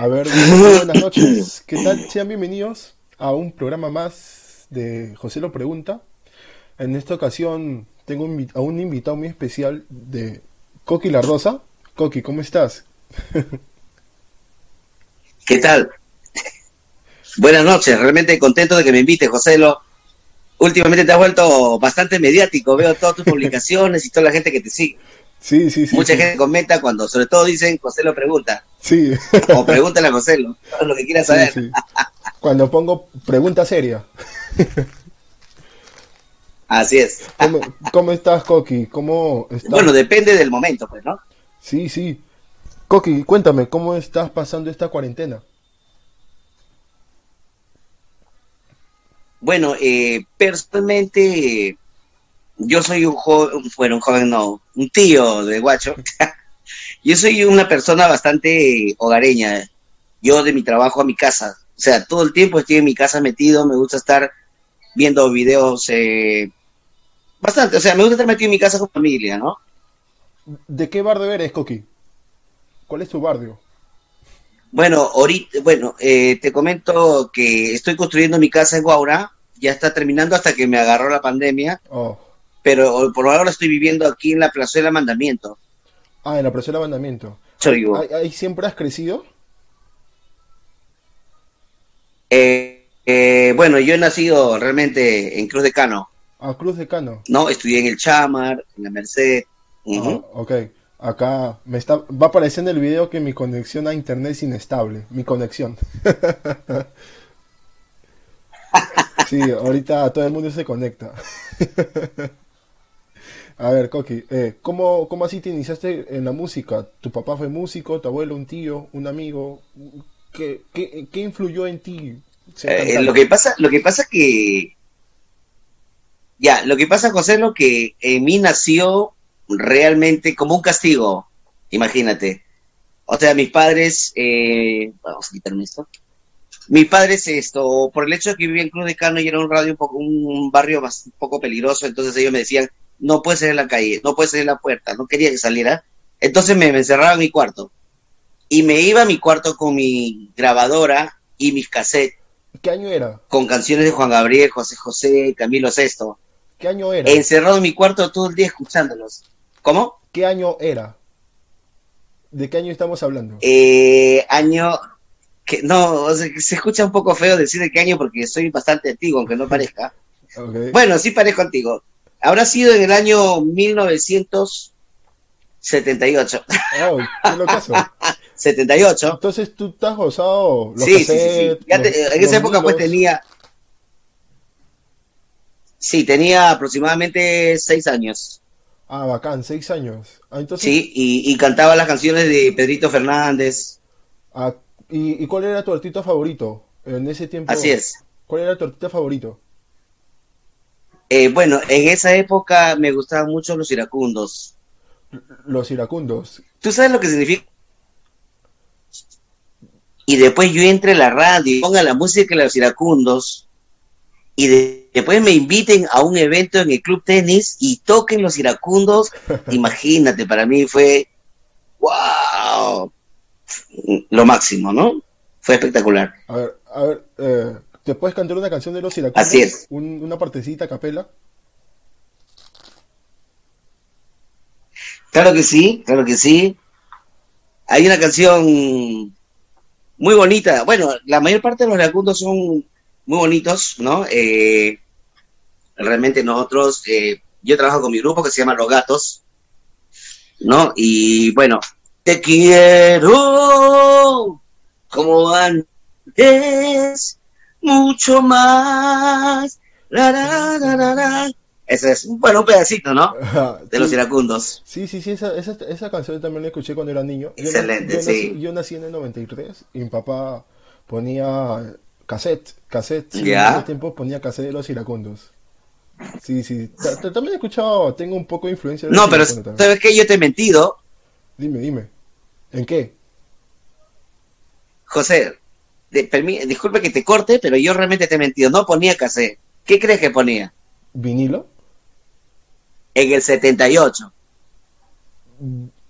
A ver, buenas noches. ¿Qué tal? Sean bienvenidos a un programa más de José lo pregunta. En esta ocasión tengo a un invitado muy especial de Coqui La Rosa. Coqui, ¿cómo estás? ¿Qué tal? Buenas noches, realmente contento de que me invite, José. Lo... Últimamente te has vuelto bastante mediático, veo todas tus publicaciones y toda la gente que te sigue. Sí, sí, sí. Mucha gente comenta cuando, sobre todo dicen, José lo pregunta. Sí. O pregúntale a José lo, lo que quieras saber. Cuando pongo pregunta seria. Así es. ¿Cómo, estás, Coqui? ¿Cómo estás? Bueno, depende del momento, pues, ¿no? Sí, sí. Coqui, cuéntame, ¿cómo estás pasando esta cuarentena? Bueno, eh, personalmente, yo soy un joven, bueno, un joven no, un tío de guacho. yo soy una persona bastante hogareña. Yo de mi trabajo a mi casa. O sea, todo el tiempo estoy en mi casa metido, me gusta estar viendo videos eh, Bastante, o sea, me gusta estar metido en mi casa con familia, ¿no? ¿De qué barrio eres, Coqui? ¿Cuál es tu barrio? Bueno, ahorita, bueno, eh, te comento que estoy construyendo mi casa en Guaura, ya está terminando hasta que me agarró la pandemia, oh. Pero por ahora estoy viviendo aquí en la Plazuela Mandamiento. Ah, en la Plazuela Mandamiento. Soy ¿Ahí, siempre has crecido? Eh, eh, bueno, yo he nacido realmente en Cruz de Cano. A Cruz de Cano. No, estudié en el Chamar, en la Merced. Ah, ok. Acá me está, va apareciendo el video que mi conexión a internet es inestable. Mi conexión. sí, ahorita todo el mundo se conecta. a ver, Coqui, eh, ¿cómo, ¿cómo así te iniciaste en la música? ¿Tu papá fue músico, tu abuelo, un tío, un amigo? ¿Qué, qué, influyó en ti? Eh, lo que pasa, lo que pasa que ya, lo que pasa, José, es lo que en mí nació realmente como un castigo, imagínate. O sea, mis padres, eh, vamos a quitarme esto. Mis padres, esto, por el hecho de que vivía en Cruz de Cano y era un radio un, poco, un barrio más, un poco peligroso, entonces ellos me decían, no puedes salir en la calle, no puedes salir en la puerta, no quería que saliera. Entonces me, me encerraba en mi cuarto. Y me iba a mi cuarto con mi grabadora y mis cassettes. ¿Qué año era? Con canciones de Juan Gabriel, José José, Camilo Sesto. ¿Qué año era? Encerrado en mi cuarto todo el día escuchándolos. ¿Cómo? ¿Qué año era? ¿De qué año estamos hablando? Eh, año que no, se escucha un poco feo decir de qué año porque soy bastante antiguo, aunque no parezca. Bueno, sí parezco antiguo. Habrá sido en el año 1978. Oh, ¿qué lo caso? 78. Entonces tú estás gozado los sí, sí, sí, en esa época pues tenía Sí, tenía aproximadamente seis años. Ah, bacán, seis años. Ah, sí, y, cantaba las canciones de Pedrito Fernández. Ah, ¿y, cuál era tu artista favorito en ese tiempo? Así es. ¿Cuál era tu artista favorito? Eh, bueno, en esa época me gustaban mucho los iracundos. Los iracundos. ¿Tú sabes lo que significa? Y después yo entre a la radio y ponga la música de los iracundos y después me inviten a un evento en el club tenis y toquen los iracundos, imagínate, para mí fue wow, lo máximo, ¿no? Fue espectacular. A ver, a ver, eh, ¿te puedes cantar una canción de los iracundos? Así es. una partecita capela. Claro que sí, claro que sí. Hay una canción muy bonita. Bueno, la mayor parte de los iracundos son muy bonitos, ¿no? Eh, realmente nosotros, eh, yo trabajo con mi grupo que se llama Los Gatos, ¿no? Y bueno, te quiero como antes, mucho más. Ese es, bueno, un pedacito, ¿no? De los iracundos. Sí, sí, sí, esa, esa, esa, canción también la escuché cuando era niño. Excelente, sí. yo nací en el 93 y mi papá ponía cassette, cassette. En ese tiempo ponía cassette de los iracundos. Sí, sí. También he escuchado, tengo un poco de influencia. no, pero ¿sabes qué? Yo te he mentido. Dime, dime. ¿En qué? José, disculpe que te corte, pero yo realmente te he mentido. No ponía cassette. ¿Qué crees que ponía? ¿Vinilo? En el 78.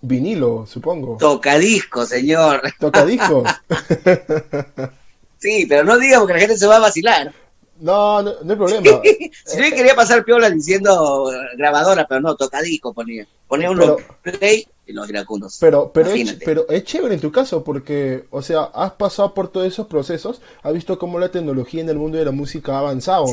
Vinilo, supongo. Tocadisco, señor. Tocadiscos. sí, pero no diga porque la gente se va a vacilar. No, no, no hay problema. si yo quería pasar piola diciendo grabadora, pero no, tocadisco ponía. Ponía un play y los iracundos. Pero, pero, es, pero es chévere en tu caso porque, o sea, has pasado por todos esos procesos, has visto cómo la tecnología en el mundo de la música ha avanzado, ¿no?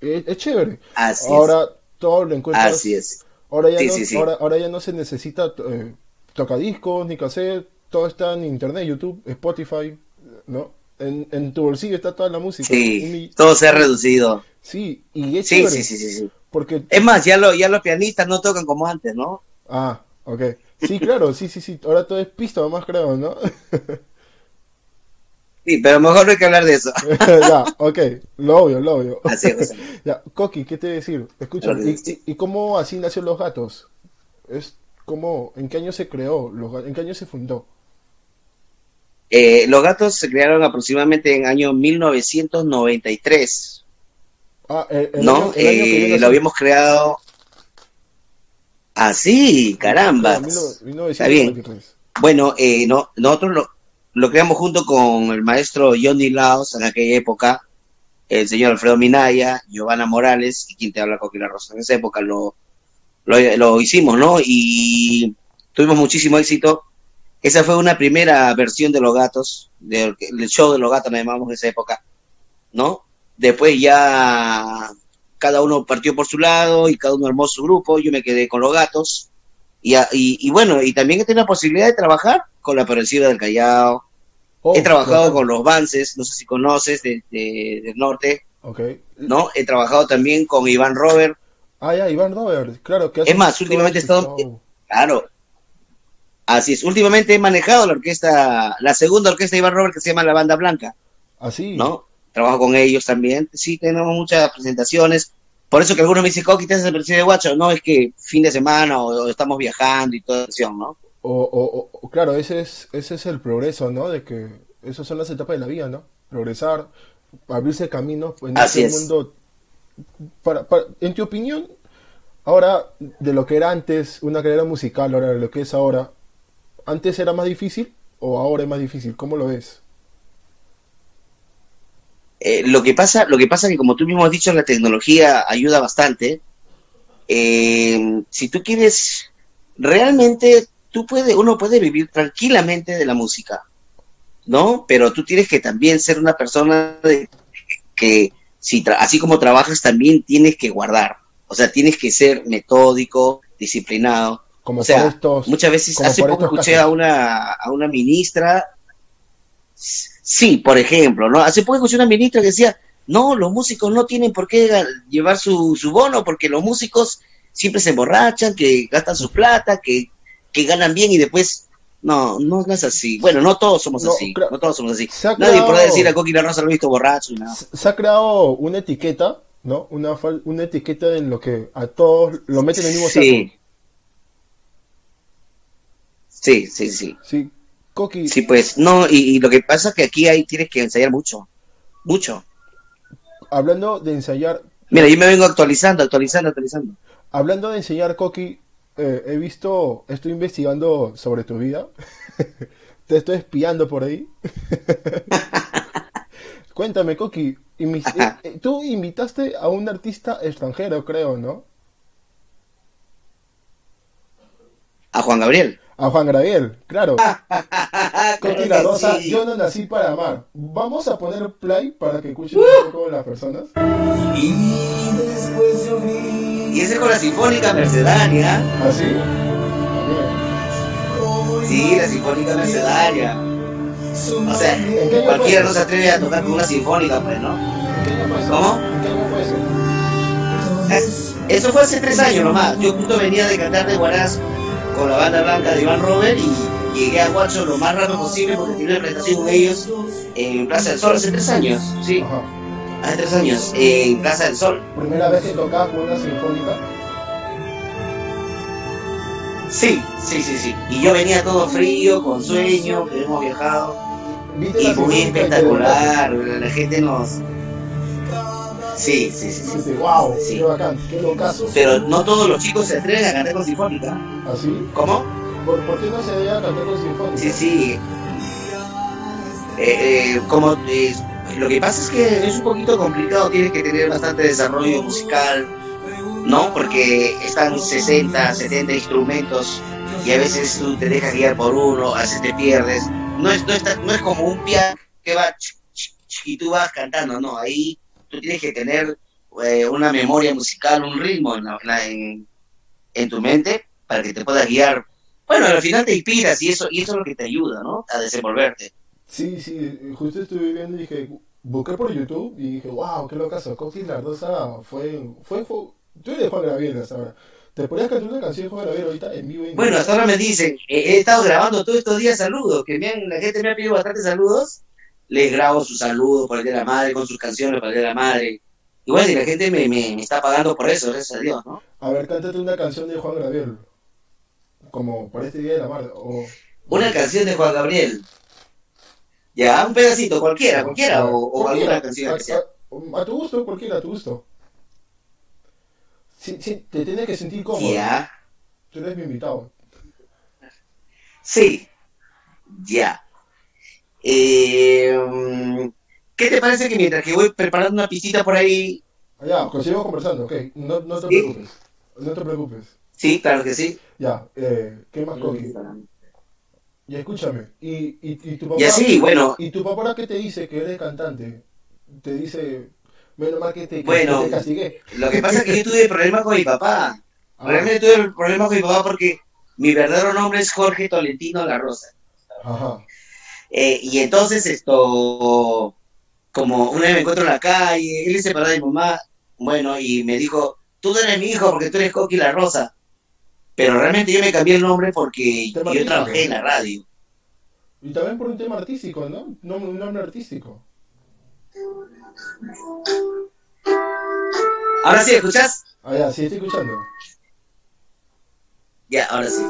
Es, chévere. Así ahora todo lo encuentras. Así es. Ahora ya, no, ahora, ahora, ya no se necesita eh, tocadiscos ni cassette, todo está en internet, YouTube, Spotify, ¿no? En, en, tu bolsillo está toda la música. Sí, todo se ha reducido. Sí, y es sí, sí, sí, sí, sí, Porque... Es más, ya, lo, ya los pianistas no tocan como antes, ¿no? Ah, ok. Sí, claro, sí, sí, sí. Ahora todo es pista, más creo, ¿no? sí, pero mejor no hay que hablar de eso. ya, ok. Lo obvio, lo obvio. Así es. ya, Coqui, ¿qué te decir? Escucha, ¿y, y, cómo así nació Los Gatos? Es como, ¿En qué año se creó? ¿En qué año se fundó? Eh, los gatos se crearon aproximadamente en año 1993. Ah, el, ¿No? eh, lo habíamos creado. Ah, sí, caramba. Está bien. Bueno, eh, no, nosotros lo, lo, creamos junto con el maestro Johnny Laos en aquella época, el señor Alfredo Minaya, Giovanna Morales y quien te habla Coquila Rosa. En esa época lo, lo, lo hicimos, ¿no? Y tuvimos muchísimo éxito esa fue una primera versión de Los Gatos, del, show de Los Gatos, nos llamamos en esa época, ¿no? Después ya cada uno partió por su lado y cada uno armó su grupo, yo me quedé con Los Gatos. Y, y, bueno, y también he tenido la posibilidad de trabajar con la Progresiva del Callao. Oh, he trabajado con los Vances, no sé si conoces, de, del norte. Okay. ¿No? He trabajado también con Iván Robert. Ah, ya, Iván Robert, claro. Que es más, últimamente he estado... Claro, Así es, últimamente he manejado la orquesta, la segunda orquesta de Iván Robert que se llama La Banda Blanca. Así. ¿No? Trabajo con ellos también. Sí, tenemos muchas presentaciones. Por eso que algunos me dicen, Coqui, ¿te haces de guacho? No, es que fin de semana o, estamos viajando y toda eso, ¿no? O, o, claro, ese es, ese es el progreso, ¿no? De que esas son las etapas de la vida, ¿no? Progresar, abrirse camino en Así este mundo. Para, para, en tu opinión, ahora, de lo que era antes una carrera musical, ahora de lo que es ahora, ¿Antes era más difícil o ahora es más difícil? ¿Cómo lo ves? Eh, lo que pasa, lo que pasa es que como tú mismo has dicho, la tecnología ayuda bastante. Eh, si tú quieres, realmente tú puedes, uno puede vivir tranquilamente de la música, ¿no? Pero tú tienes que también ser una persona que, si así como trabajas, también tienes que guardar. O sea, tienes que ser metódico, disciplinado o sea, muchas veces, hace poco escuché a una, a una ministra, sí, por ejemplo, ¿no? Hace poco escuché a una ministra que decía, no, los músicos no tienen por qué llevar su, su bono porque los músicos siempre se emborrachan, que gastan su plata, que, que ganan bien y después no, no, es así. Bueno, no todos somos así. No todos somos así. Nadie podrá decir a Coqui Rosa lo he visto borracho nada. Se ha creado una etiqueta, ¿no? Una, una etiqueta en lo que a todos lo meten en el mismo sí. Sí, sí, sí. Sí, Coqui. Sí, pues, no, y, lo que pasa es que aquí hay, tienes que ensayar mucho, mucho. Hablando de ensayar... Mira, yo me vengo actualizando, actualizando, actualizando. Hablando de enseñar, Coqui, eh, he visto, estoy investigando sobre tu vida. Te estoy espiando por ahí. Cuéntame, Coqui, eh, tú invitaste a un artista extranjero, creo, ¿no? A Juan Gabriel a Juan Gabriel, claro. Coqui la Rosa, yo no nací para amar. Vamos a poner play para que escuchen un poco las personas. Y después yo vi. Y ese con la Sinfónica Mercedaria. ¿Ah, sí? Sí, la Sinfónica Mercedaria. O sea, cualquiera no se atreve a tocar con una sinfónica, pues, ¿no? ¿Cómo? Eso fue hace tres años nomás. Yo justo venía de cantar de Guaraz con la banda blanca de Iván Robert y llegué a Guacho lo más rápido posible porque tenía una presentación con ellos en Plaza del Sol hace tres años, sí. Hace tres años, en Plaza del Sol. ¿Primera vez que tocabas con una sinfónica? Sí, sí, sí, sí. Y yo venía todo frío, con sueño, que hemos viajado. Y muy espectacular, la gente nos, Sí, sí, sí. sí. wow, sí. qué bacán, qué locazo. Pero no todos los chicos se atreven a cantar con sinfónica. ¿Ah, sí? ¿Cómo? ¿Por, por qué no se deja cantar con sinfónica? Sí, sí. Eh, eh, como eh, lo que pasa es que es un poquito complicado, tienes que tener bastante desarrollo musical, ¿no? Porque están 60, 70 instrumentos y a veces tú te dejas guiar por uno, a veces te pierdes. No es, no está- no es como un piano que va y tú vas cantando, no, ahí tú tienes que tener eh, una memoria musical, un ritmo en, la- en en- tu mente para que te puedas guiar. Bueno, al final te inspiras y eso, y eso es lo que te ayuda, ¿no? A desenvolverte. Sí, sí, justo estuve viendo y dije, busqué por YouTube y dije, wow, qué locazo, Coqui Lardosa fue, fue, fue, tú eres Juan Gabriel hasta ahora. ¿Te podrías cantar una canción de Juan Gabriel ahorita en vivo? en Bueno, hasta ahora me dicen, eh, he estado grabando todos estos días saludos, que me han- la gente me ha pedido bastantes saludos, les grabo sus saludos por el Día de la Madre, con sus canciones por el Día de la Madre. Y bueno, y la gente me, me, me está pagando por eso, gracias a Dios, ¿no? A ver, cántate una canción de Juan Gabriel, como para este Día de la Madre, o... Una canción de Juan Gabriel. Ya, un pedacito, cualquiera, cualquiera, o, o Cualquiera, alguna canción a, especial. a- a tu gusto, cualquiera, a tu gusto. Sí, sí, te tienes que sentir cómodo. Ya, Tú eres mi invitado. sí, ya. Eh, mm, ¿Qué te parece que mientras que voy preparando una pisita por ahí, Ah, Ya, seguimos conversando, ok. No, no te Sí. preocupes. No te preocupes. sí, claro que sí. Ya, eh, ¿qué más, Coqui? Y escúchame, y, y, y tu papá... Y así, bueno, ¿Y tu papá qué te dice que eres cantante? Te dice, menos mal que te, que Bueno. te castigué. Lo que pasa es que yo tuve problemas con mi papá. Ah, Realmente tuve problemas con mi papá porque mi verdadero nombre es Jorge Tolentino La Rosa. Ajá. Eh, y entonces esto, como una vez me encuentro en la calle, él es separado de mi mamá, bueno, y me dijo, tú no eres mi hijo porque tú eres Coqui La Rosa. Pero realmente yo me cambié el nombre porque yo artístico. trabajé en la radio. Y también por un tema artístico, ¿no? No, un nombre artístico. Ahora sí, ¿escuchas? Ah, ya, sí, estoy escuchando. Ya, ahora sí.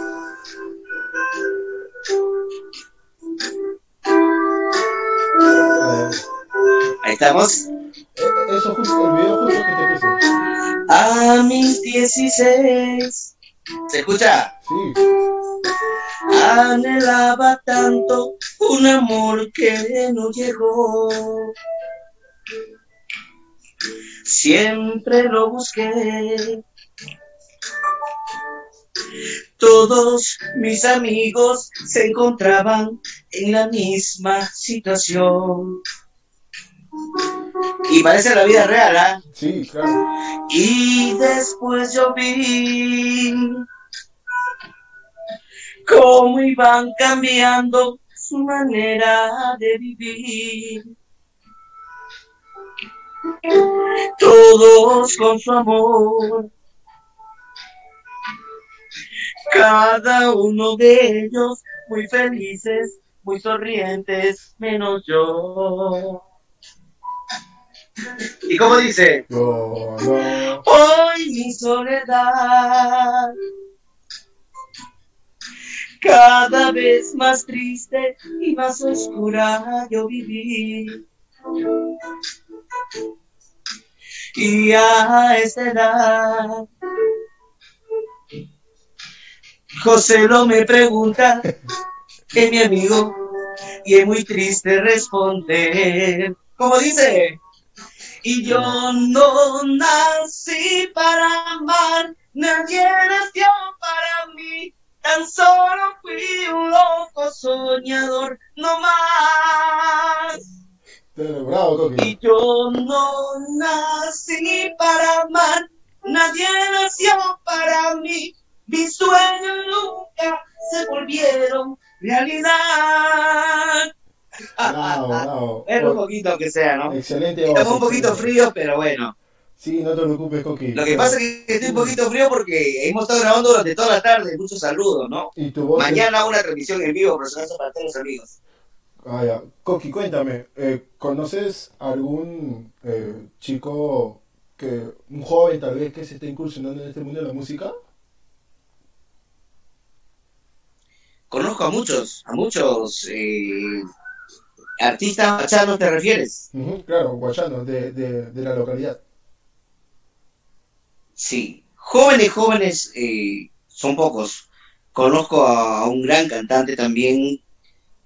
Ahí estamos. Eso justo, el video justo que te puse. A mis 16. ¿Se escucha? Sí. Anhelaba tanto un amor que no llegó. Siempre lo busqué. Todos mis amigos se encontraban en la misma situación. Y parece la vida real, ¿ah? Sí, claro. Y después yo vi cómo iban cambiando su manera de vivir. Todos con su amor. Cada uno de ellos muy felices, muy sonrientes, menos yo. ¿Y cómo dice? No. Hoy mi soledad cada vez más triste y más oscura yo viví. Y a esta edad, José lo me pregunta, es mi amigo, y es muy triste responder. ¿Cómo dice? Y yo no nací para amar, nadie nació para mí, tan solo fui un loco soñador, no más. Bravo. Y yo no nací para amar, nadie nació para mí, mis sueños nunca se volvieron realidad. Bravo, bravo. Es un poquito que sea, ¿no? Excelente Estamos un poquito excelente. fríos, pero bueno. Sí, no te preocupes, Coqui. Lo que pasa es que estoy un poquito frío porque hemos estado grabando durante toda la tarde. Muchos saludos, ¿no? Y tu voz es- Mañana una transmisión en vivo, acaso, para todos los amigos. Ah, ya. Coqui, cuéntame, eh, ¿conoces algún eh, chico, que un joven tal vez que se esté incursionando en este mundo de la música? Conozco a muchos, a muchos eh, artistas bachanos, ¿te refieres? Claro, guachano, de, de, de la localidad. Sí. Jóvenes, jóvenes, eh, son pocos. conozco a, un gran cantante también,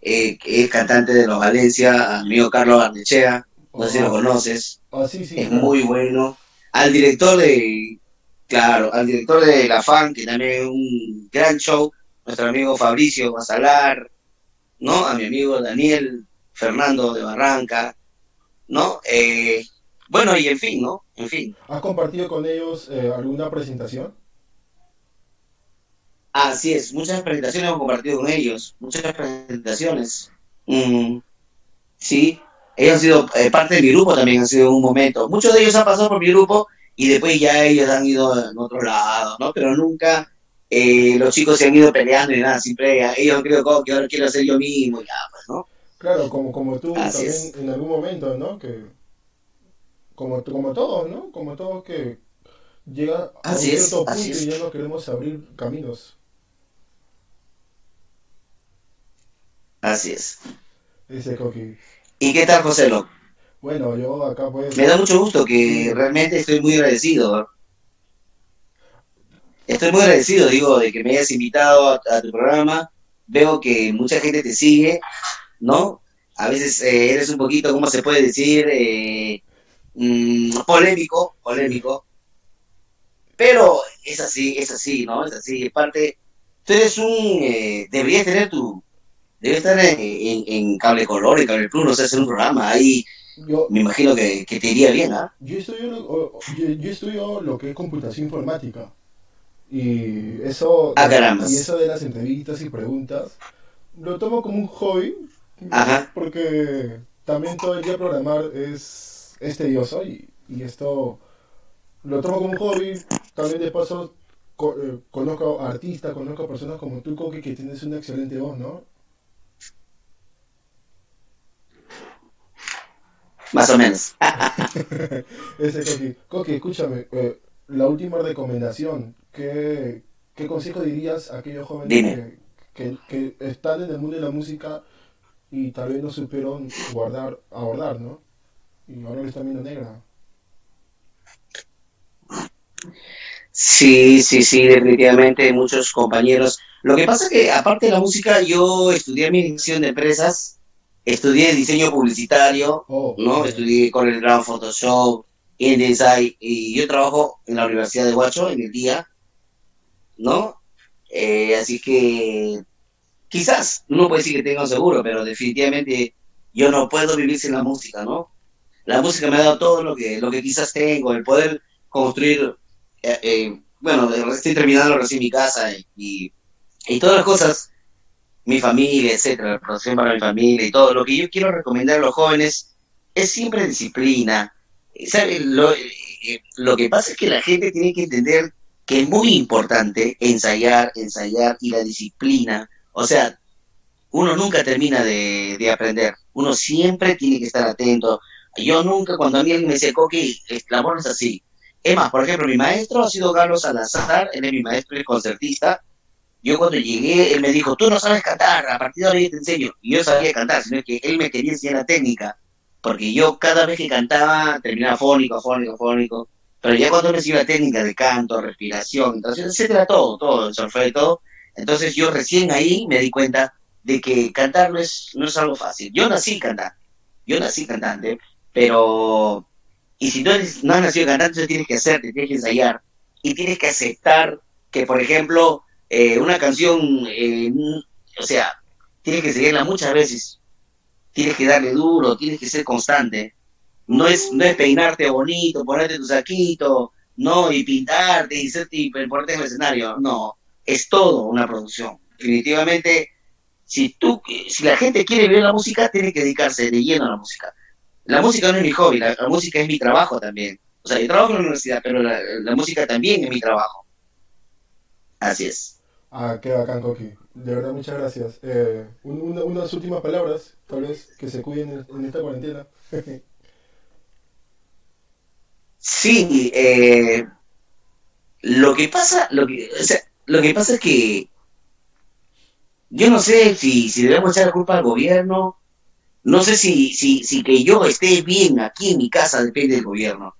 eh, que es cantante de los Valencia, amigo Carlos Arnechea, no sé si lo conoces, ah, sí, sí, es muy bueno. Al director de, claro, al director de La Fan, que también es un gran show, nuestro amigo Fabricio Basalar, ¿no? A mi amigo Daniel Fernando de Barranca, ¿no? Eh, bueno, y en fin, ¿no? En fin. ¿Has compartido con ellos eh, alguna presentación? Así es, muchas presentaciones hemos compartido con ellos, muchas presentaciones. Mm, sí, ellos han sido eh, parte de mi grupo también, han sido un momento. Muchos de ellos han pasado por mi grupo y después ya ellos han ido en otro lado, ¿no? Pero nunca eh, los chicos se han ido peleando y nada, siempre ellos creo que ahora quiero hacer yo mismo ya, pues, ¿no? Claro, como, como tú también en algún momento, ¿no? Que, como, como todos, ¿no? Como todos que llega a un cierto punto y ya no queremos abrir caminos. Así es. Ese coqui. ¿Y qué tal, José Lo? Bueno, yo acá pues... Me da mucho gusto que realmente estoy muy agradecido. Estoy muy agradecido, digo, de que me hayas invitado a, tu programa. Veo que mucha gente te sigue, ¿no? A veces eh, eres un poquito, ¿cómo se puede decir? Eh, mm, polémico, polémico. Pero es así, es así, ¿no? Es así. Es parte. Tú eres un. Eh, deberías tener tu, debe estar en, Cable Color, en Cable Plus, no sé, hacer un programa ahí. me imagino que, te iría bien, ¿ah? Yo, estudio, yo, estudio lo que es computación informática. Y eso, ah, y eso de las entrevistas y preguntas lo tomo como un hobby. Ajá. Porque también todo el día programar es, es tedioso y, y esto lo tomo como un hobby. También de paso eh, conozco artistas, conozco personas como tú, Coqui, que tienes una excelente voz, ¿no? Más o menos. Ese Coqui. Coqui, escúchame, eh, la última recomendación, ¿qué, ¿qué, consejo dirías a aquellos jóvenes que, que, están en el mundo de la música y tal vez no supieron guardar, abordar, ¿no? Y ahora les están viendo negra. Sí, sí, sí, definitivamente muchos compañeros. Lo que pasa es que aparte de la música, yo estudié administración de empresas estudié diseño publicitario, oh, ¿no? Estudié con el gran Photoshop, InDesign, y yo trabajo en la Universidad de Huacho en el día, ¿no? Eh, así que quizás uno puede decir que tengo seguro, pero definitivamente yo no puedo vivir sin la música, ¿no? La música me ha dado todo lo que, lo que quizás tengo, el poder construir, eh, eh, bueno, estoy terminando recién mi casa y, y todas las cosas mi familia, etcétera, la protección para mi familia y todo. Lo que yo quiero recomendar a los jóvenes es siempre disciplina. ¿Sabe? Lo, eh, lo que pasa es que la gente tiene que entender que es muy importante ensayar, ensayar y la disciplina. O sea, uno nunca termina de, de aprender. Uno siempre tiene que estar atento. Yo nunca, cuando a mí alguien me dice, Coqui, el amor es así. Es más, por ejemplo, mi maestro ha sido Carlos Salazar, él es mi maestro, es concertista, yo cuando llegué, él me dijo, tú no sabes cantar, a partir de ahora yo te enseño. Y yo sabía cantar, sino que él me quería enseñar la técnica, porque yo cada vez que cantaba terminaba fónico, fónico, fónico. Pero ya cuando me enseñó la técnica de canto, respiración, entonces, etcétera, todo, todo, el solfeo y todo, entonces yo recién ahí me di cuenta de que cantar no es, no es algo fácil. Yo nací cantando, yo nací cantante, pero... Y si no, no has nacido cantante, entonces tienes que hacer, tienes que ensayar, y tienes que aceptar que, por ejemplo, eh, una canción, eh, o sea, tienes que seguirla muchas veces, tienes que darle duro, tienes que ser constante. No es, no es peinarte bonito, ponerte tu saquito, no, y pintarte y, y ponerte en el escenario. No, es todo una producción. Definitivamente, si tú, si la gente quiere vivir la música, tiene que dedicarse de lleno a la música. La música no es mi hobby, la, música es mi trabajo también. O sea, yo trabajo en la universidad, pero la, la música también es mi trabajo. Así es. Ah, qué bacán, Coqui. De verdad, muchas gracias. Eh, unas últimas palabras, tal vez, que se cuiden en, esta cuarentena. sí, eh, lo que pasa, lo que, o sea, lo que pasa es que yo no sé si, si debemos echar la culpa al gobierno, no sé si, si, si que yo esté bien aquí en mi casa depende del gobierno.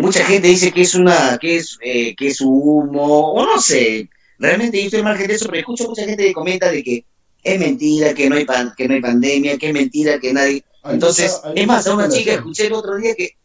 Mucha gente dice que es una, que es, eh, que es humo, o no sé, realmente yo estoy margen de eso, pero escucho mucha gente que comenta de que es mentira, que no hay, pan, que no hay pandemia, que es mentira, que nadie... Hay Entonces, mucha- es más, a una chica escuché el otro día que...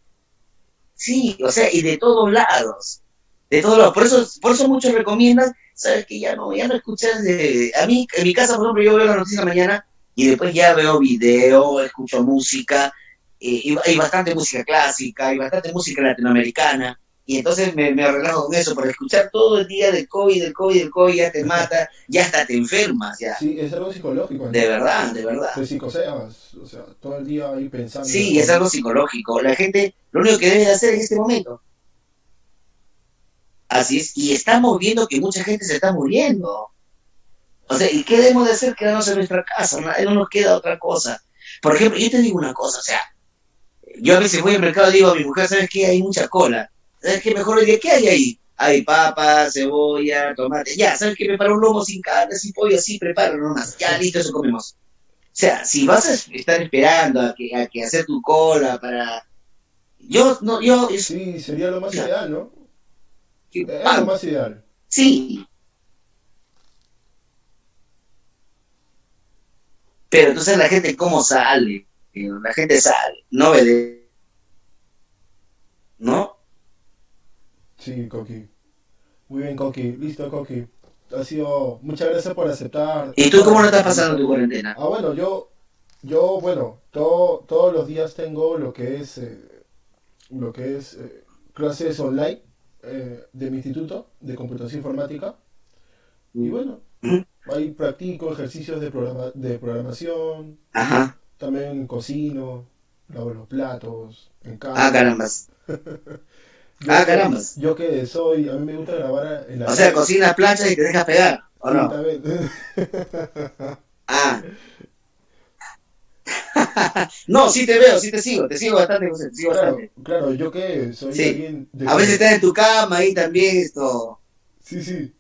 Sí, o sea, y de todos lados. De todos lados. Por eso, por eso muchos recomiendan, sabes que ya no, ya no escuchas de... A mí, en mi casa, por ejemplo, yo veo la noticia mañana y después ya veo video, escucho música, eh, y hay bastante música clásica, hay bastante música latinoamericana, y entonces me, me relajo con eso, por escuchar todo el día del COVID, del COVID, del COVID, ya te mata, ya hasta te enfermas, ya. Sí, es algo psicológico. ¿no? De verdad, de verdad. Te psicoseas, o sea, todo el día ahí pensando. Sí, es algo psicológico. La gente, lo único que debe de hacer en este momento. Así es, y estamos viendo que mucha gente se está muriendo. O sea, ¿y qué debemos de hacer? Quedarnos en nuestra casa, no, no nos queda otra cosa. Por ejemplo, yo te digo una cosa, o sea, yo a veces voy al mercado y digo a mi mujer, ¿sabes qué? Hay mucha cola. ¿Sabes qué? Mejor día, ¿qué hay ahí? Hay papa, cebolla, tomate. Ya, ¿sabes qué? Prepara un lomo sin carne, sin pollo, así, prepara nomás. Ya, listo, eso comemos. O sea, si vas a estar esperando a que, a que hacer tu cola para... Yo, no, yo... Sí, sería lo más ideal, ¿no? Es lo más ideal. Sí. Pero entonces la gente, ¿cómo sale? La gente sale, no ve ¿No? Sí, Coqui. Muy bien, Coqui. Listo, Coqui. Ha sido. Muchas gracias por aceptar. ¿Y tú cómo lo estás pasando tu cuarentena? Ah, bueno, yo. Yo, bueno, todo, todos los días tengo lo que es. eh, lo que es. eh, clases online eh, de mi instituto de computación informática. Y bueno, Ujú. ahí practico ejercicios de, programa, de programación. Ajá. También cocino, lavo los platos, en casa. Ah, carambas. Yo Ah, que- carambas. Yo que soy, a mí me gusta grabar en la O sea, cocinas, planchas y te dejas pegar, ¿o no? Ah. no, sí te veo, sí te sigo, te sigo bastante, José, te sigo Claro, bastante. claro, yo que soy Sí. alguien de A veces estás en tu cama ahí también, esto. Sí, sí.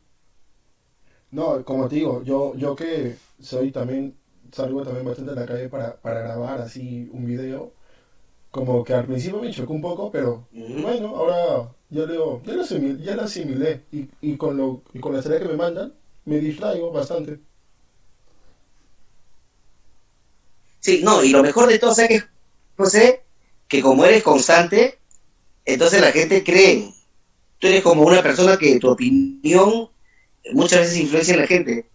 No, como te digo, yo, yo que soy también, salgo también bastante a la calle para, para grabar así un video. Como que al principio me chocó un poco, pero bueno, ahora ya lo, ya lo, asimil- ya lo asimilé. Y, y con lo, y con las tareas que me mandan, me distraigo bastante. Sí, no, y lo mejor de todo, ¿sabes qué, José? Que como eres constante, entonces la gente cree. Tú eres como una persona que tu opinión muchas veces influencia en la gente,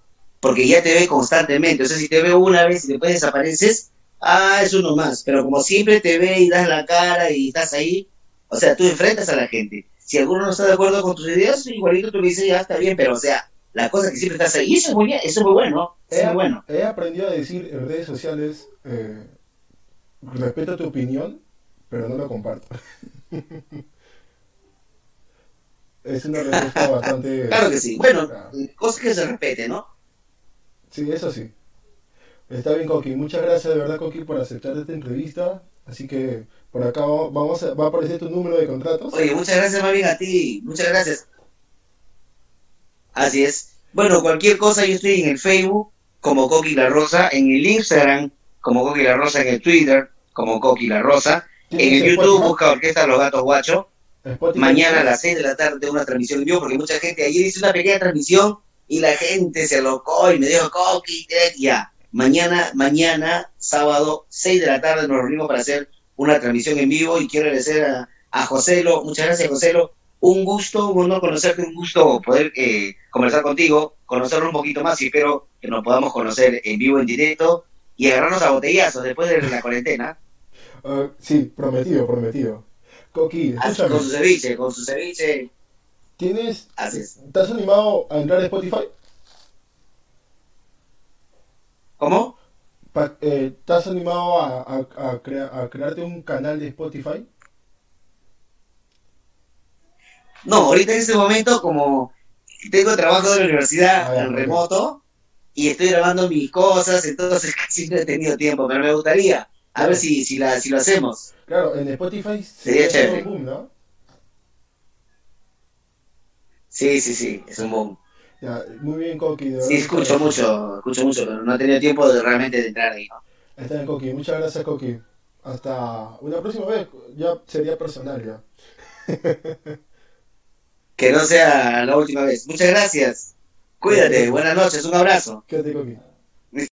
porque ya te ve constantemente. O sea, si te ve una vez y después desapareces, ah, es uno más. Pero como siempre te ve y das la cara y estás ahí, o sea, tú enfrentas a la gente. Si alguno no está de acuerdo con tus ideas, igualito tú le dices, ya está bien, pero o sea, la cosa que siempre estás ahí. Y eso es muy bien, eso es muy bueno, eso es muy bueno. He aprendido a decir en redes sociales, eh, respeto tu opinión, pero no lo comparto. es una respuesta bastante... Claro que sí. Bueno, cosas que se respete, ¿no? Sí, eso sí. Está bien, Coqui. Muchas gracias de verdad, Coqui, por aceptar esta entrevista. Así que por acá va- vamos a, va a aparecer tu número de contratos. Oye, muchas gracias, más bien a ti. Muchas gracias. Así es. Bueno, cualquier cosa, yo estoy en el Facebook como Coqui La Rosa, en el Instagram como Coqui La Rosa, en el Twitter como Coqui La Rosa, en ¿Tienes el YouTube Spotify? busca Orquesta Los Gatos Guacho. Spotify. Mañana a las 6 de la tarde una transmisión en vivo, porque mucha gente ayer hizo una pequeña transmisión y la gente se alocó y me dijo Coqui, te-". ya. Mañana, mañana, sábado, 6 de la tarde nos reunimos para hacer una transmisión en vivo y quiero agradecer a, a Joselo, muchas gracias Joselo, un gusto, un honor conocerte, un gusto poder eh, conversar contigo, conocerlo un poquito más y espero que nos podamos conocer en vivo, en directo y agarrarnos a botellazos después de la cuarentena, Ah, sí, prometido, prometido. Coqui, escúchame. con su ceviche, con su ceviche, ¿Tienes, así es. ¿Estás animado a entrar a Spotify? ¿Cómo? Pa- eh, ¿Estás animado a, a, a crea- a crearte un canal de Spotify? No, ahorita en este momento como tengo trabajo de la universidad Ah, en remoto y estoy grabando mis cosas, entonces casi no he tenido tiempo, pero me gustaría a ver si, si, la, si lo hacemos. Claro, en Spotify Sería chévere. un boom, ¿no? Sí, sí, sí, es un boom. Ya, muy bien, Coqui. de Sí, escucho mucho, escucho mucho, pero no he tenido tiempo de realmente de entrar ahí. ¿no? Está bien, Coqui. Muchas gracias, Coqui. Hasta una próxima vez. Ya sería personal, ya. Que no sea la última vez. Muchas gracias. Cuídate, buenas noches, un abrazo. Quédate, Coqui.